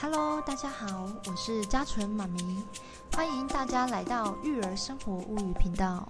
Hello，大家好，我是嘉纯妈咪，欢迎大家来到育儿生活物语频道。